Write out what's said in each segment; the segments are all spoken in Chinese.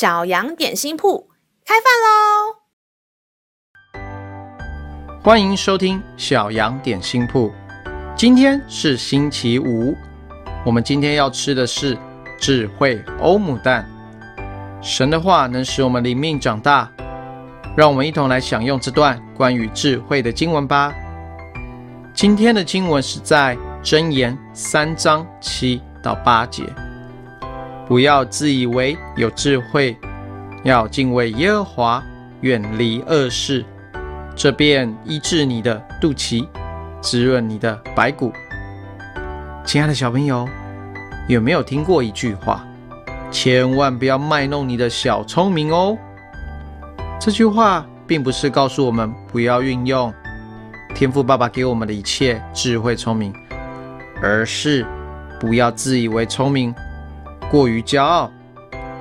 小羊点心铺开饭喽！欢迎收听小羊点心铺。今天是星期五，我们今天要吃的是智慧欧姆蛋。神的话能使我们灵命长大，让我们一同来享用这段关于智慧的经文吧。今天的经文是在箴言三章七到八节。不要自以为有智慧，要敬畏耶和华，远离恶事，这便医治你的肚脐，滋润你的白骨。亲爱的小朋友，有没有听过一句话？千万不要卖弄你的小聪明哦。这句话并不是告诉我们不要运用天父爸爸给我们的一切智慧聪明，而是不要自以为聪明。过于骄傲，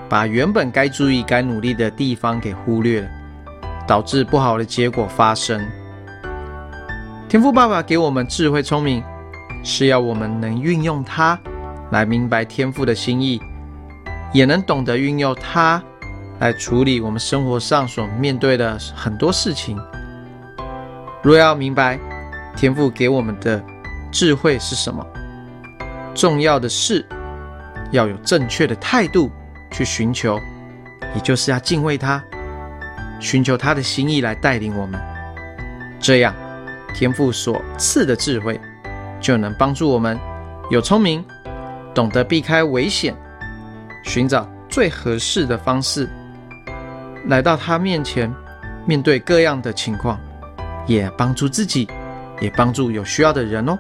把原本该注意、该努力的地方给忽略了，导致不好的结果发生。天赋爸爸给我们智慧聪明，是要我们能运用它来明白天赋的心意，也能懂得运用它来处理我们生活上所面对的很多事情。若要明白天赋给我们的智慧是什么，重要的是。要有正确的态度去寻求，也就是要敬畏他，寻求他的心意来带领我们。这样，天父所赐的智慧就能帮助我们有聪明，懂得避开危险，寻找最合适的方式，来到他面前，面对各样的情况，也帮助自己，也帮助有需要的人哦。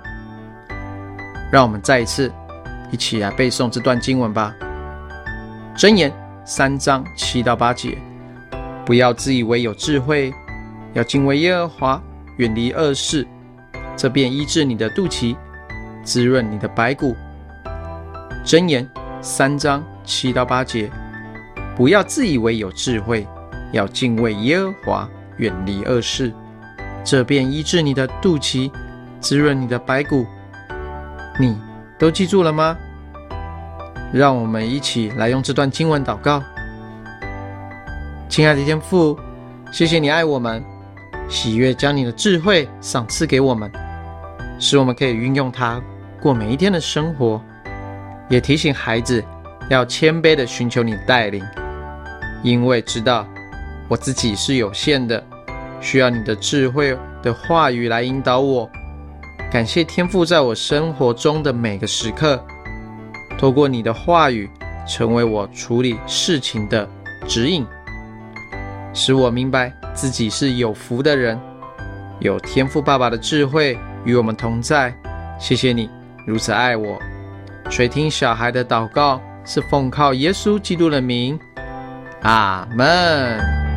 让我们再一次。一起来背诵这段经文吧。箴言三章七到八节，不要自以为有智慧，要敬畏耶和华，远离恶事，这便医治你的肚脐，滋润你的白骨。箴言三章七到八节，不要自以为有智慧，要敬畏耶和华，远离恶事，这便医治你的肚脐，滋润你的白骨。你。都记住了吗？让我们一起来用这段经文祷告。亲爱的天父，谢谢你爱我们，喜悦将你的智慧赏赐给我们，使我们可以运用它过每一天的生活。也提醒孩子要谦卑地寻求你的带领，因为知道我自己是有限的，需要你的智慧的话语来引导我。感谢天父在我生活中的每个时刻，透过你的话语，成为我处理事情的指引，使我明白自己是有福的人，有天父爸爸的智慧与我们同在。谢谢你如此爱我。垂听小孩的祷告，是奉靠耶稣基督的名，阿门。